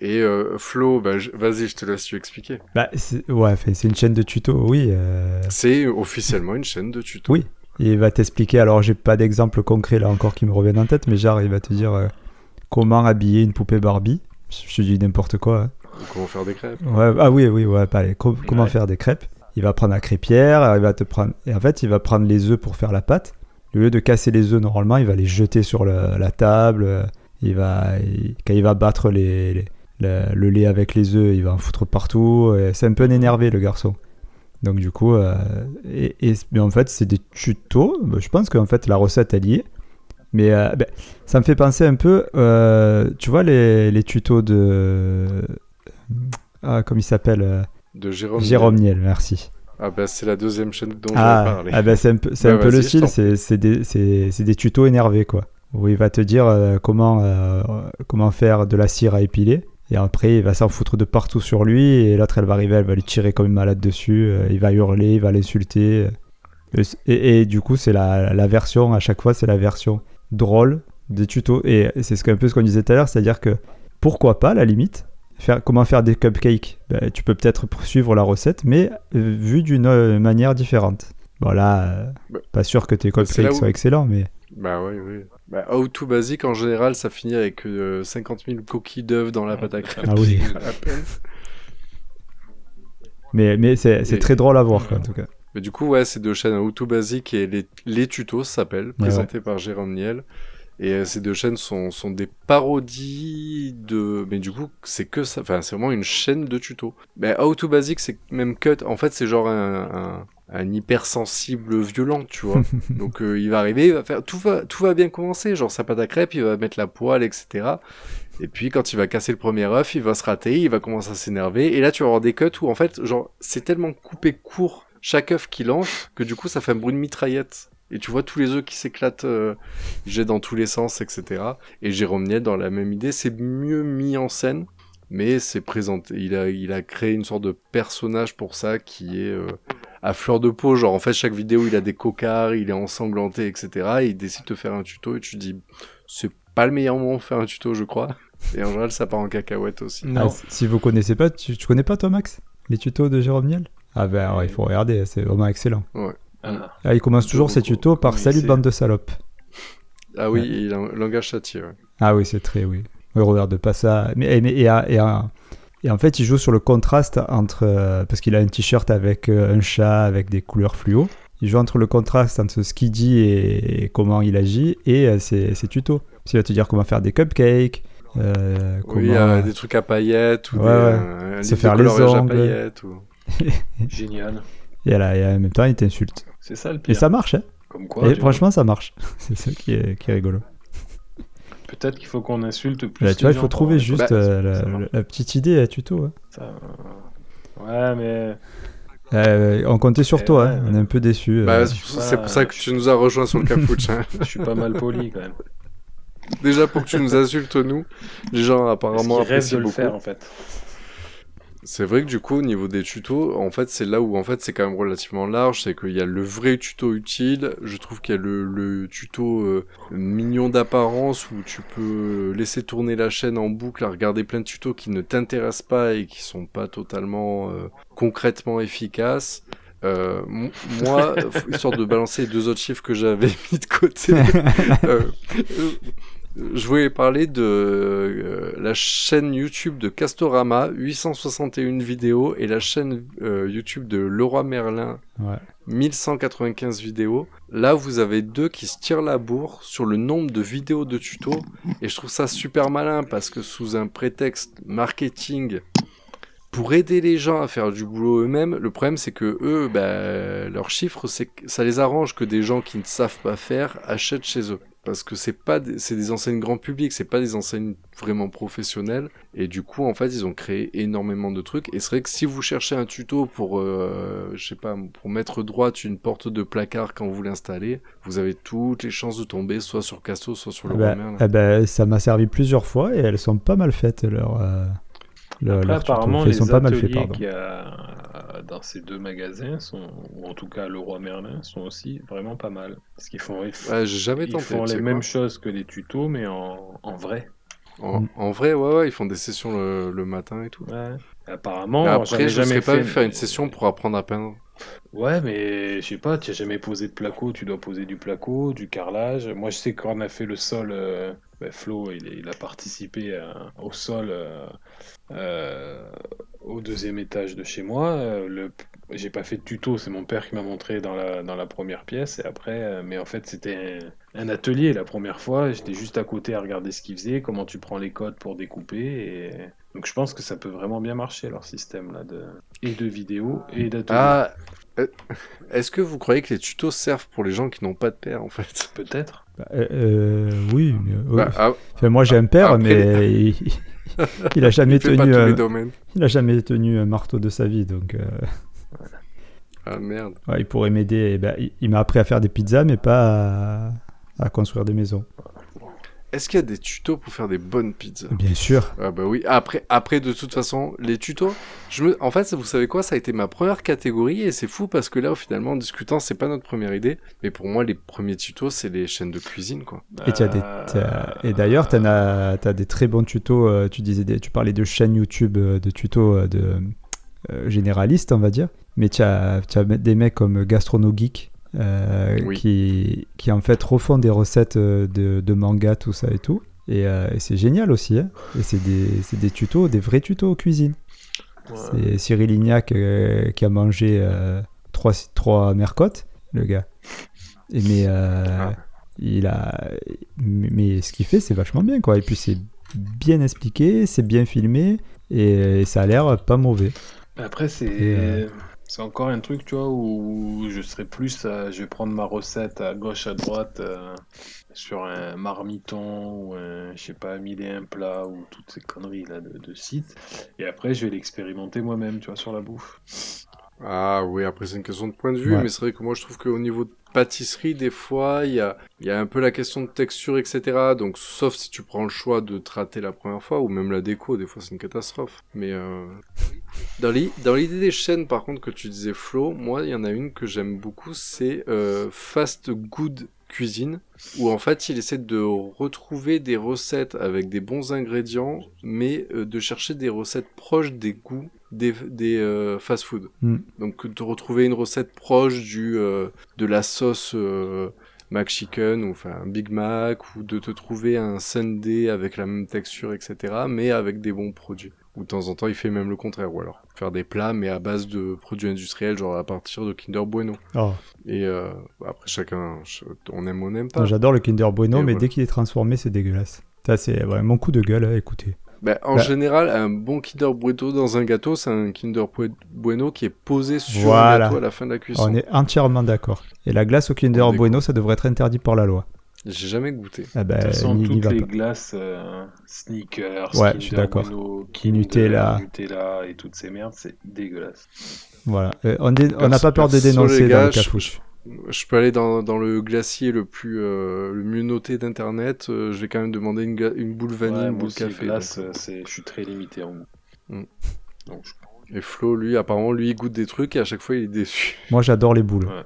Et euh, Flo, bah, vas-y, je te laisse tu expliquer. Bah, c'est... Ouais, fait, c'est une chaîne de tutos, oui. euh, C'est officiellement une chaîne de tutos. Oui. Il va t'expliquer, alors j'ai pas d'exemple concret là encore qui me reviennent en tête, mais genre il va te dire euh, comment habiller une poupée Barbie. Je te dis n'importe quoi. hein. Comment faire des crêpes. Ouais, ah oui, oui, ouais, pas, allez, co- comment faire des crêpes. Il va prendre la crêpière, il va te prendre. Et en fait, il va prendre les œufs pour faire la pâte. Au lieu de casser les œufs normalement, il va les jeter sur le- la table. euh, Il va, il- quand il va battre les, les- le, le lait avec les œufs, il va en foutre partout. C'est un peu énervé le garçon. Donc du coup, euh, et, et- mais en fait, c'est des tutos. Bah, Je pense qu'en fait, la recette elle y est. Mais euh, ben, ça me fait penser un peu, euh, tu vois les, les tutos de, ah, comment il s'appelle De Jérôme. Jérôme Niel, merci. Ah bah c'est la deuxième chaîne dont Ah, j'avais parlé. ah ben, c'est un peu, c'est Bah, un peu le je style, c'est c'est des, des tutos énervés quoi. Où il va te dire euh, comment, euh, comment faire de la cire à épiler. Et après, il va s'en foutre de partout sur lui. Et l'autre, elle va arriver, elle va lui tirer comme une malade dessus. euh, il va hurler, il va l'insulter. Et, et du coup, c'est la, la version, à chaque fois, c'est la version drôle des tutos. Et c'est ce un peu ce qu'on disait tout à l'heure, c'est-à-dire que pourquoi pas, à la limite, faire, comment faire des cupcakes? Ben, Tu peux peut-être suivre la recette, mais euh, vu d'une euh, manière différente. Bon, là, euh, Bah, pas sûr que tes bah, cupcakes où- soient excellents, mais. Bah oui, oui. Bah, How to Basic, en général, ça finit avec euh, 50 000 coquilles d'œufs dans la pâte à crêpes. Ah oui. À la peine. Mais, mais c'est c'est Et- très drôle à voir, quoi, en tout cas. Mais du coup, ouais, c'est deux chaînes How to Basic et les, les tutos s'appellent, présentés par Jérôme Niel. Et euh, ces deux chaînes sont, sont des parodies de... Mais du coup, c'est que ça... Enfin, c'est vraiment une chaîne de tutos. Mais How to Basic, c'est même cut. En fait, c'est genre un, un, un hypersensible violent, tu vois. Donc, euh, il va arriver, il va faire... Tout va, tout va bien commencer. Genre, sa pâte à crêpes, il va mettre la poêle, etc. Et puis, quand il va casser le premier œuf, il va se rater, il va commencer à s'énerver. Et là, tu vas avoir des cuts où, en fait, genre, c'est tellement coupé court chaque œuf qu'il lance que du coup, ça fait un bruit de mitraillette. Et tu vois tous les œufs qui s'éclatent, euh, jettent dans tous les sens, etc. Et Jérôme Niel, dans la même idée, c'est mieux mis en scène, mais c'est présenté. Il a, il a créé une sorte de personnage pour ça qui est euh, à fleur de peau. Genre, en fait, chaque vidéo, il a des cocards, il est ensanglanté, etc. Et il décide de faire un tuto et tu te dis, c'est pas le meilleur moment de faire un tuto, je crois. Et en général, ça part en cacahuète aussi. Ah, si- vous connaissez pas, tu, tu connais pas toi, Max Les tutos de Jérôme Niel? Ah ben, ouais, il faut regarder, c'est vraiment excellent. Ah. Ah, il commence toujours ses tutos par Salut bande de salopes. Ah oui, Ouais. il a un langage ouais. Ah oui, c'est très, oui. Oui, regarde pas ça. Mais, et, mais- et, et, et, et en fait, il joue sur le contraste entre. euh, parce qu'il a un t-shirt avec euh, un chat, avec des couleurs fluo. Il joue entre le contraste entre ce qu'il dit et, et comment il agit et euh, ses, ses tutos. Parce qu'il va te dire comment faire des cupcakes. euh, comment... Oui, euh, des trucs à paillettes ou Ouais, des, ouais. euh, Se faire les coloriage à ongles. paillettes. Ou... Génial. Et, là, et en même temps, il t'insulte. C'est ça le Et ça marche, hein Comme quoi. Et franchement, ça marche. C'est ça qui est, qui est rigolo. Peut-être qu'il faut qu'on insulte plus. Là, tu vois, il faut trouver juste euh, la, petite idée à tuto. hein. Ça, euh, Ouais, mais Euh, on comptait sur Eh toi, ouais, hein. ouais. on est un peu déçus. Bah, euh. c'est pour- c'est pour ça que tu nous as rejoint sur le Cafouche. hein. je suis pas mal poli quand même. Déjà pour que tu nous insultes nous, les gens apparemment apprécient de le beaucoup. faire en fait. C'est vrai que du coup, au niveau des tutos, en fait, c'est là où en fait c'est quand même relativement large, c'est qu'il y a le vrai tuto utile. Je trouve qu'il y a le, le tuto euh, mignon d'apparence où tu peux laisser tourner la chaîne en boucle à regarder plein de tutos qui ne t'intéressent pas et qui sont pas totalement euh, concrètement efficaces. Euh, moi, histoire de balancer les deux autres chiffres que j'avais mis de côté, euh, je voulais parler de euh, la chaîne YouTube de Castorama, 861 vidéos, et la chaîne euh, YouTube de Leroy Merlin, Ouais. 1195 vidéos. Là, vous avez deux qui se tirent la bourre sur le nombre de vidéos de tutos, et je trouve ça super malin parce que sous un prétexte marketing, pour aider les gens à faire du boulot eux-mêmes, le problème c'est que eux, bah, leurs chiffres, c'est que ça les arrange que des gens qui ne savent pas faire achètent chez eux. Parce que c'est pas, des- c'est des enseignes grand public, c'est pas des enseignes vraiment professionnelles. Et du coup, en fait, ils ont créé énormément de trucs. Et c'est vrai que si vous cherchez un tuto pour, euh, je sais pas, pour mettre droite une porte de placard quand vous l'installez, vous avez toutes les chances de tomber soit sur Casto, soit sur le Eh ben, Romain. eh ben, ça m'a servi plusieurs fois et elles sont pas mal faites, leurs euh, tutos. apparemment, les sont pas mal faits, pardon. a dans ces deux magasins, sont, ou en tout cas le Roi Merlin, sont aussi vraiment pas mal. Parce qu'ils font, ils, Ouais, j'ai jamais ils tenté. font les mêmes choses que les tutos, mais en, en vrai. En, en vrai, ouais, ouais, ils font des sessions le, le matin et tout. Ouais. Apparemment, Mais après, je ne jamais serais pas vu faire une session pour apprendre à peindre. Ouais, mais je sais pas, tu as jamais posé de placo, tu dois poser du placo, du carrelage. Moi, je sais qu'on a fait le sol, euh, ben, Flo, il, il a participé à- au sol euh, euh, au deuxième étage de chez moi. Euh, le, j'ai pas fait de tuto, c'est mon père qui m'a montré dans la, dans la première pièce. Et après, euh, mais en fait, c'était un, un atelier la première fois. J'étais juste à côté à regarder ce qu'il faisait, comment tu prends les codes pour découper. Et... Donc, je pense que ça peut vraiment bien marcher leur système là de et de vidéos et d'ateliers. Ah, euh, est-ce que vous croyez que les tutos servent pour les gens qui n'ont pas de père, en fait? Peut-être. Bah, euh, euh, oui, mais, oui. Bah, ah, Enfin, moi j'ai un père, après, mais il, il a jamais il tenu, domaines. il a jamais tenu un marteau de sa vie, donc euh, Ah merde. ouais, il pourrait m'aider. Eh ben, il il m'a appris à faire des pizzas, mais pas à, à construire des maisons. Est-ce qu'il y a des tutos pour faire des bonnes pizzas? Bien sûr. Ah bah oui. Après, après de toute façon, les tutos, je me... en fait, vous savez quoi, ça a été ma première catégorie et c'est fou parce que là, finalement, en discutant, c'est pas notre première idée, mais pour moi, les premiers tutos, c'est les chaînes de cuisine, quoi. Et, as des, d'ailleurs, tu as, des très bons tutos. euh, Tu, disais des- tu parlais de chaînes YouTube euh, de tutos euh, de, généralistes, on va dire. Mais tu as, tu as des mecs comme Gastrono Geek euh, Oui. qui, qui, en fait, refont des recettes euh, de, de manga, tout ça et tout. Et, euh, et c'est génial aussi. hein. Et c'est des, des tutos, des vrais tutos cuisine. Ouais. C'est Cyril Lignac euh, qui a mangé trois, trois mercottes, le gars. Et mais, Ah. il a, mais ce qu'il fait, c'est vachement bien, quoi. Et puis c'est bien expliqué, c'est bien filmé, et, et ça a l'air pas mauvais. Après, c'est c'est encore un truc, tu vois, où je serais plus, je vais prendre ma recette à gauche, à droite, euh, sur un marmiton ou un, je sais pas, mille et un plat ou toutes ces conneries là de, de site. Et après, je vais l'expérimenter moi-même, tu vois, sur la bouffe. Ah oui, après c'est une question de point de vue, Ouais. mais c'est vrai que moi je trouve qu'au niveau de pâtisserie, des fois, il y a, y a un peu la question de texture, etc. Donc, sauf si tu prends le choix de te rater la première fois, ou même la déco, des fois c'est une catastrophe. Mais euh... dans l'idée des chaînes, par contre, que tu disais Flo, moi il y en a une que j'aime beaucoup, c'est euh, Fast Good Cuisine, où en fait il essaie de retrouver des recettes avec des bons ingrédients, mais euh, de chercher des recettes proches des goûts des, des euh, fast-food. Mm. Donc de retrouver une recette proche du de la sauce euh, McChicken ou enfin un Big Mac ou de te trouver un Sunday avec la même texture etc. Mais avec des bons produits. Ou de temps en temps il fait même le contraire ou alors faire des plats mais à base de produits industriels genre à partir de Kinder Bueno. Oh, Et euh, après chacun on aime ou on n'aime pas. J'adore le Kinder Bueno, Et mais voilà. dès qu'il est transformé, c'est dégueulasse. Ça, c'est mon coup de gueule, hein, écoutez. Bah, en Bah. général, un bon Kinder Bueno dans un gâteau, c'est un Kinder Bueno qui est posé sur Voilà. un gâteau à la fin de la cuisson. On est entièrement d'accord. Et la glace au Kinder Bueno, ça devrait être interdit par la loi. J'ai jamais goûté. Ah bah, De toute façon, toutes les pas. glaces euh, sneakers, Ouais, Kinder je suis d'accord. Bueno, Kinder, Nutella. Nutella et toutes ces merdes, c'est dégueulasse. Voilà. Euh, on dé- n'a pas peur de dénoncer dans le je- cafouche. Je peux aller dans, dans le glacier le plus euh, le mieux noté d'internet. euh, je vais quand même demander une, boule vanille, Ouais, une boule café. glace, donc, c'est- je suis très limité en goût. Mm. Donc, je-. Et Flo, lui, apparemment, lui, il goûte des trucs et à chaque fois, il est déçu. Moi, j'adore les boules. Ouais.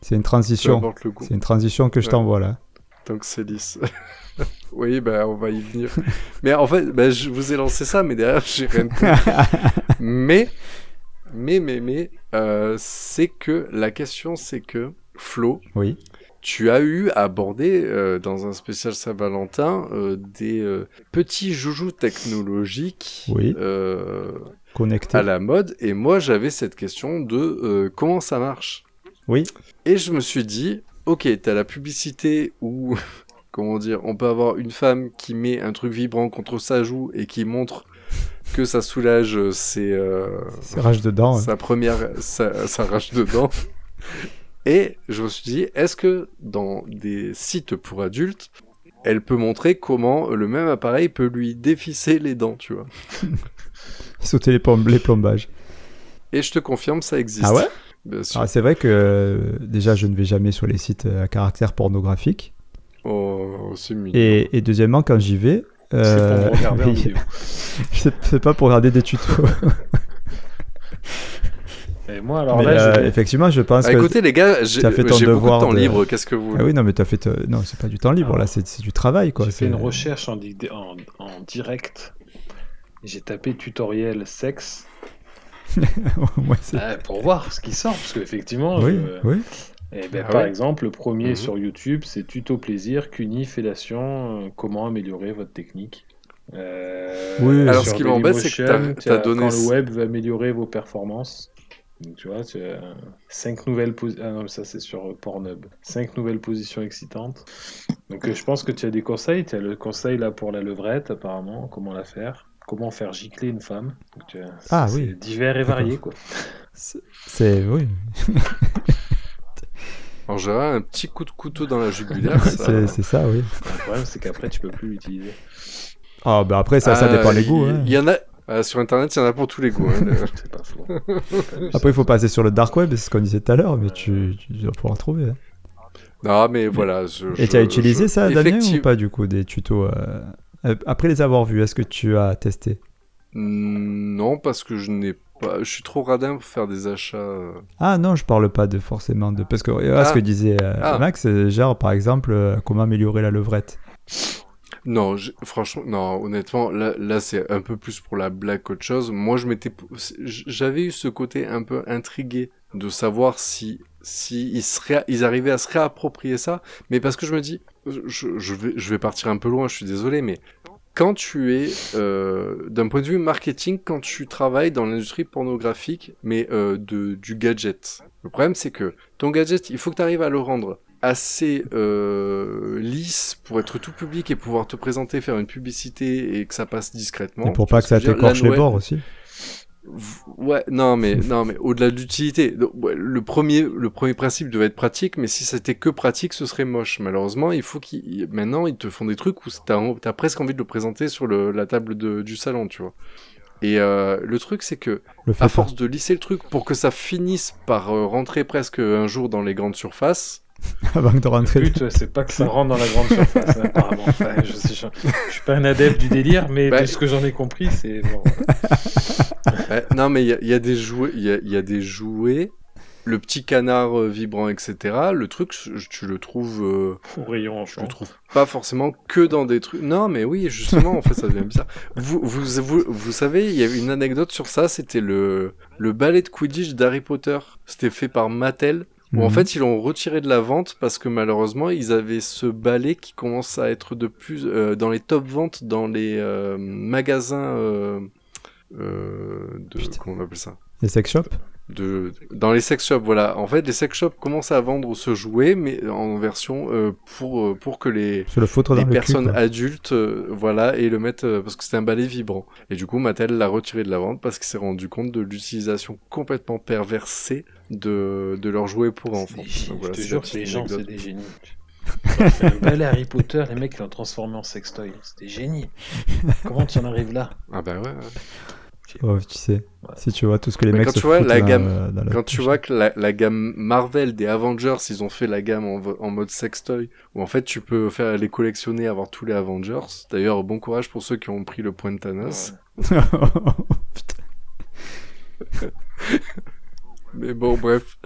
C'est une transition. C'est une transition que je Ouais. t'envoie là. que c'est lisse. oui, bah, on va y venir. mais en fait, bah, je vous ai lancé ça, mais derrière, j'ai rien mais, mais, mais, mais, euh, c'est que la question, c'est que Flo, Oui. tu as eu à aborder euh, dans un spécial Saint-Valentin euh, des euh, petits joujoux technologiques Oui. euh, Connecté. à la mode. Et moi, j'avais cette question de comment ça marche? Oui. Et je me suis dit, ok, t'as la publicité où, comment dire, on peut avoir une femme qui met un truc vibrant contre sa joue et qui montre que ça soulage ses, euh, C'est rage dedans. hein. sa première, sa, sa rage dedans. Et je me suis dit, est-ce que dans des sites pour adultes, elle peut montrer comment le même appareil peut lui dévisser les dents, tu vois? Sauter les, plomb- les plombages. Et je te confirme, ça existe. Ah ouais? Ah, C'est vrai que euh, déjà, je ne vais jamais sur les sites euh, à caractère pornographique. Oh, c'est mignon. Et, et deuxièmement, quand j'y vais, C'est euh, pour me regarder c'est pas pour regarder des tutos. Et moi, alors Mais là, euh, je vais- effectivement, je pense Ah, que. écoutez les gars, j'ai beaucoup de devoir temps de- libre, qu'est-ce que vous Ah oui, non, mais t'as fait. Non, c'est pas du temps libre, là, c'est du travail, quoi. j'ai fait une recherche en, di- en, en direct. J'ai tapé tutoriel sexe Euh, pour voir ce qui sort, parce qu'effectivement, oui, je- oui. Eh ben, Ah par exemple, le premier Mhm. sur YouTube, c'est tuto plaisir, cuni, fellation, euh, comment améliorer votre technique. Euh, Oui. Alors, ce qui m'embête, c'est que tu as t'as donné quand le web veut améliorer vos performances. Donc, tu vois, tu as 5 nouvelles positions. Ah non, ça c'est sur Pornhub. 5 nouvelles positions excitantes. Donc, je pense que tu as des conseils. Tu as le conseil là pour la levrette, apparemment, comment la faire. Comment faire gicler une femme. Donc, tu as- Ah, c'est oui. divers et variés, quoi. C'est-. Oui. En général, un petit coup de couteau dans la jugulaire, ça... c'est ça, oui. Le problème, c'est qu'après, tu peux plus l'utiliser. Ah, bah après, ça, ça Ah, dépend des il- goûts. hein. Il y en a... ah, sur Internet, il y en a pour tous les goûts. hein. C'est pas faux. Après, il faut passer sur le dark web, c'est ce qu'on disait tout à l'heure, mais tu, tu dois pouvoir trouver. hein. non, mais voilà. Je, Et tu as utilisé je- ça, Damien, Effective- ou pas, du coup, des tutos euh, euh, Après les avoir vus, est-ce que tu as testé? Mm, Non, parce que je n'ai pas... Je suis trop radin pour faire des achats... euh. Ah non, je parle pas de forcément de. Parce que regarde ce Ah. que disait euh, Ah. Max, euh, genre par exemple, euh, comment améliorer la levrette. Non, franchement, non, honnêtement, là, là c'est un peu plus pour la blague qu'autre chose. Moi, je m'étais, j'avais eu ce côté un peu intrigué de savoir si, si ils, seraient, ils arrivaient à se réapproprier ça, mais parce que je me dis, je, je vais, je vais partir un peu loin, je suis désolé, mais quand tu es, euh, d'un point de vue marketing, quand tu travailles dans l'industrie pornographique, mais euh, de, du gadget, le problème c'est que ton gadget, il faut que tu arrives à le rendre assez euh, lisse pour être tout public et pouvoir te présenter, faire une publicité et que ça passe discrètement. Et pour pas que ça t'écorche les bords aussi. Ouais, non mais non mais au-delà de l'utilité, le premier le premier principe devait être pratique, mais si c'était que pratique, ce serait moche. Malheureusement, il faut qu'ils maintenant ils te font des trucs où t'as t'as presque envie de le présenter sur le, la table de, du salon, tu vois. Et euh, le truc c'est que Le à force de lisser le truc pour que ça finisse par euh, rentrer presque un jour dans les grandes surfaces, avant de Le rentrer. but, ouais, c'est pas que ça rentre dans la grande surface, hein, apparemment. Enfin, je, je suis pas un adepte du délire, mais Bah, de ce que j'en ai compris, c'est bon. Ouais, non, mais il y a, y a des jouets, il y a, y a des jouets, le petit canard euh, vibrant, etc. Le truc, je- tu le trouves, euh, Au rayon je le trouve pas forcément que dans des trucs. Non, mais oui, justement, en fait, ça devient bizarre. Vous, vous, vous, vous savez, il y avait une anecdote sur ça. C'était le le ballet de Quidditch d'Harry Potter. C'était fait par Mattel. Où en Mhm. fait ils l'ont retiré de la vente parce que malheureusement ils avaient ce balai qui commence à être de plus euh, dans les top ventes dans les euh, magasins euh, euh, de Putain. comment on appelle ça? Les sex shops? De dans les sex shops voilà en fait les sex shops commencent à vendre ce jouet mais en version euh, pour euh, pour que les le les le cul. personnes adultes euh, voilà et le mettent euh, parce que c'était un balai vibrant et du coup Mattel l'a retiré de la vente parce qu'il s'est rendu compte de l'utilisation complètement perversée de de leurs jouets pour enfants Des génies, Donc voilà, je te c'est jure les gens, c'est des génies. C'est bel Harry Potter, les mecs l'ont transformé en sextoy. C'était génie. Comment tu en arrives là? Ah bah ouais. ouais. Oh, tu sais, Ouais. si tu vois tout ce que les Mais mecs quand se tu vois la gamme- dans la Quand tu vois que la, la gamme Marvel des Avengers, ils ont fait la gamme en, en mode sextoy, où en fait tu peux faire les collectionner, avoir tous les Avengers. D'ailleurs, bon courage pour ceux qui ont pris le point de Thanos. Ouais. Mais bon, bref.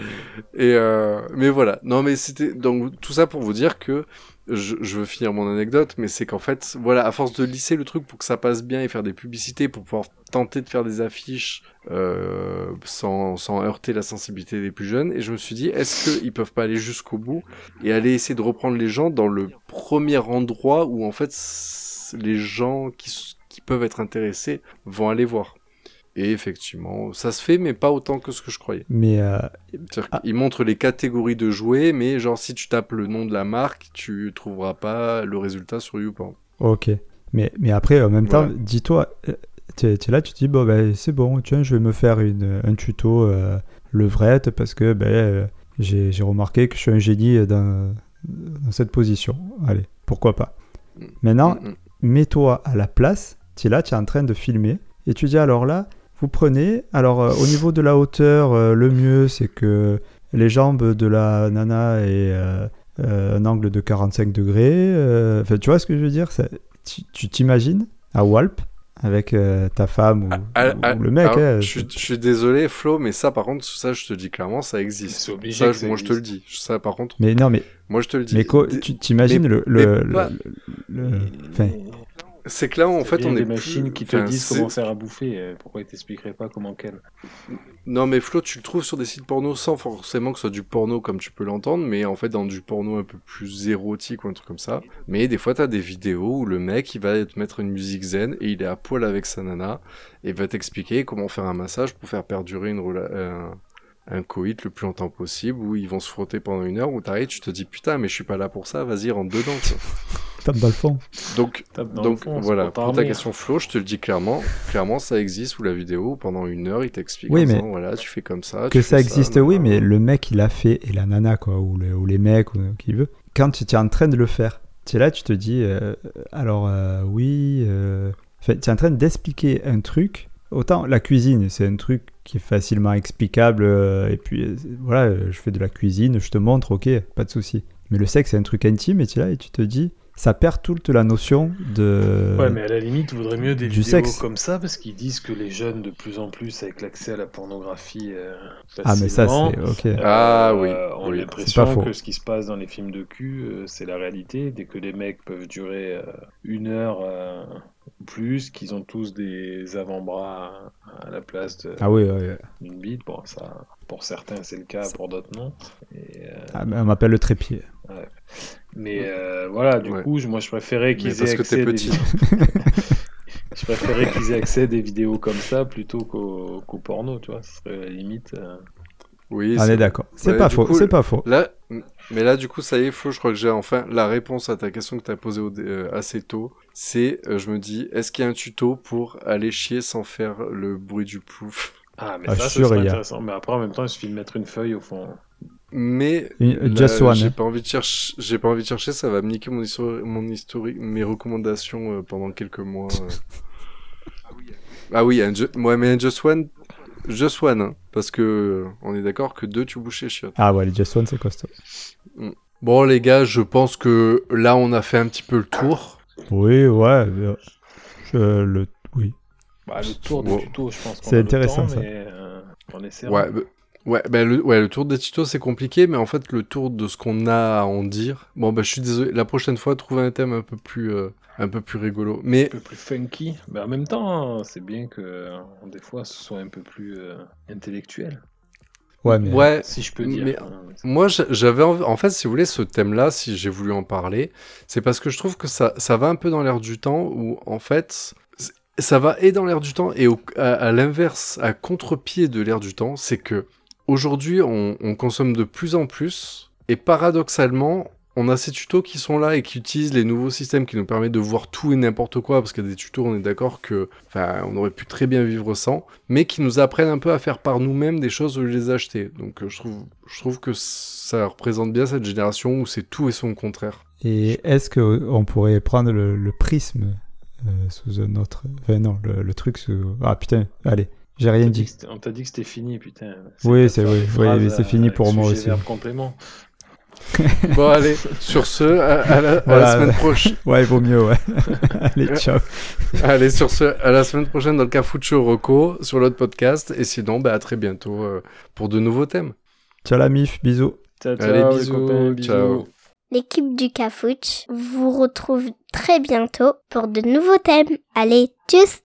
Et euh, mais voilà. Non, mais c'était donc tout ça pour vous dire que je, je veux finir mon anecdote, mais c'est qu'en fait, voilà, à force de lisser le truc pour que ça passe bien et faire des publicités pour pouvoir tenter de faire des affiches euh, sans, heurter la sensibilité des plus jeunes, et je me suis dit, est-ce qu'ils peuvent pas aller jusqu'au bout et aller essayer de reprendre les gens dans le premier endroit où en fait les gens qui, qui peuvent être intéressés vont aller voir. Et effectivement, ça se fait, mais pas autant que ce que je croyais. Mais euh, Ah. qu'ils montrent les catégories de jouets, mais genre si tu tapes le nom de la marque, tu trouveras pas le résultat sur YouPorn. ok. Mais, mais après, en même Voilà. temps, dis-toi, euh, tu es, là, tu te dis, bon, ben, c'est bon, tiens, je vais me faire une, un tuto euh, levrette parce que ben, euh, j'ai remarqué que je suis un génie dans, dans cette position. Allez, pourquoi pas. Maintenant, Mm, mm. mets-toi à la place, tu es là, tu es en train de filmer, et tu dis alors là, vous prenez, alors euh, au niveau de la hauteur, euh, le mieux c'est que les jambes de la nana aient euh, euh, un angle de 45 degrés, euh, enfin tu vois ce que je veux dire? Ça- Tu t'imagines à Walp avec euh, ta femme ou, Ah, ou- ah, ou le mec hein, je, suis, je suis désolé, Flo, mais ça, par contre, ça, je te dis clairement, ça existe. C'est obligé Ça, que je- ça moi, je te le dis. Ça, par contre, Mais non, mais, moi, je te le dis. mais quoi, tu t'imagines le, le, pas- le- le- enfin, C'est que là, en fait, on des est machines plus- qui te enfin, disent comment faire à bouffer. euh, Pourquoi ils t'expliqueraient pas comment qu'elle Non, mais Flo, tu le trouves sur des sites porno sans forcément que ce soit du porno comme tu peux l'entendre, mais en fait dans du porno un peu plus érotique ou un truc comme ça. Mais des fois, t'as des vidéos où le mec, il va te mettre une musique zen et il est à poil avec sa nana et va t'expliquer comment faire un massage pour faire perdurer une rela- un, un coït le plus longtemps possible, où ils vont se frotter pendant une heure, où t'arrives, tu te dis putain, mais je suis pas là pour ça, vas-y, rentre dedans. tape dans le fond. Donc, fond, voilà, pour pour ta question Flo, je te le dis clairement, clairement ça existe où la vidéo, pendant une heure, il t'explique Oui, mais voilà, tu fais comme ça. que tu ça existe, oui, mais le mec, il a fait, et la nana, quoi, ou, le- ou les mecs, ou qui veut, quand tu es en train de le faire, tu es là, tu te dis, euh, alors, euh, oui, euh, enfin, tu es en train d'expliquer un truc, autant la cuisine, c'est un truc qui est facilement explicable, euh, et puis, euh, voilà, euh, je fais de la cuisine, je te montre, ok, pas de souci. Mais le sexe, c'est un truc intime, et tu là, et tu te dis, ça perd toute la notion de... Ouais, mais à la limite, vaudrait mieux des vidéos sexe. comme ça parce qu'ils disent que les jeunes, de plus en plus, avec l'accès à la pornographie, euh, Ah, mais ça, facilement, c'est... Ok. euh, Ah oui, ont oui. l'impression que ce qui se passe dans les films de cul, euh, c'est la réalité. Dès que les mecs peuvent durer euh, une heure euh, ou plus, qu'ils ont tous des avant-bras à, la place de- Ah oui, ouais, ouais. d'une bite. Bon, ça, pour certains, c'est le cas, pour d'autres, non. Et, euh, Ah, mais on m'appelle le trépied. mais euh, voilà, du Ouais. coup, moi, je préférais qu'ils aient parce que accès des petit. vidéos- Je préférais qu'ils aient accès à des vidéos comme ça plutôt qu'au porno, tu vois. Ce serait la limite. euh, Oui, On c'est- est d'accord. C'est Ouais, pas faux, c'est pas faux. Là, mais là, du coup, ça y est, Flo, je crois que j'ai enfin la réponse à ta question que tu as posée au- euh, assez tôt. C'est, euh, je me dis, est-ce qu'il y a un tuto pour aller chier sans faire le bruit du plouf? Ah, mais Ah, ça, je ce suis sûr, serait il y a. intéressant. Mais après, en même temps, il suffit de mettre une feuille au fond. Mais just one, j'ai hein. pas envie de chercher, j'ai pas envie de chercher, ça va me niquer mon historique, mon mes recommandations euh, pendant quelques mois. euh. ah oui, un ju- ouais, mais just one, just one, hein, parce que euh, on est d'accord que deux tu bouches les chiottes. Ah ouais, les Just One, c'est costaud. Bon les gars, je pense que là on a fait un petit peu le tour. Oui, ouais. euh, Je, le, oui. Bah, le tour des tutos, je pense qu'on C'est intéressant, temps, ça. mais euh, on essaie. Ouais, bah, ouais, bah, le, ouais, le tour des tutos c'est compliqué, mais en fait le tour de ce qu'on a à en dire. Bon bah je suis désolé, la prochaine fois trouver un thème un peu plus, euh, un peu plus rigolo. Mais un peu plus funky. Mais en même temps, hein, c'est bien que euh, des fois, ce soit un peu plus euh, intellectuel. Ouais, mais ouais, Si je peux dire. Mais- hein. Moi, j'a- j'avais envie- en fait, si vous voulez, ce thème-là, si j'ai voulu en parler, c'est parce que je trouve que ça, ça va un peu dans l'air du temps où, en fait, ça va et dans l'air du temps et à, l'inverse, à contre-pied de l'air du temps, c'est que aujourd'hui, on, on consomme de plus en plus et paradoxalement, on a ces tutos qui sont là et qui utilisent les nouveaux systèmes qui nous permettent de voir tout et n'importe quoi, parce qu'il y a des tutos, on est d'accord que, enfin, on aurait pu très bien vivre sans, mais qui nous apprennent un peu à faire par nous-mêmes des choses au les acheter. Donc, euh, je trouve, je trouve que ça représente bien cette génération où c'est tout et son contraire. Et est-ce qu'on pourrait prendre le prisme euh, sous un autre. Enfin, non, le, le truc sous. Ah putain, allez, j'ai rien dit. On t'a dit que c'était fini, putain. Oui, c'est Oui, mais c'est fini pour moi aussi. verbe, complément. Bon, allez, sur ce, à, à la, à la Voilà. semaine prochaine. Ouais, il vaut mieux, ouais. allez, ciao. Allez, sur ce, à la semaine prochaine dans le Cafucho Rocco, sur l'autre podcast. Et sinon, bah, à très bientôt euh, pour de nouveaux thèmes. Ciao la mif, bisous. Ciao, Allez, ciao, les bisous, copains, bisous. ciao. L'équipe du Cafouche vous retrouve très bientôt pour de nouveaux thèmes. Allez, tchuss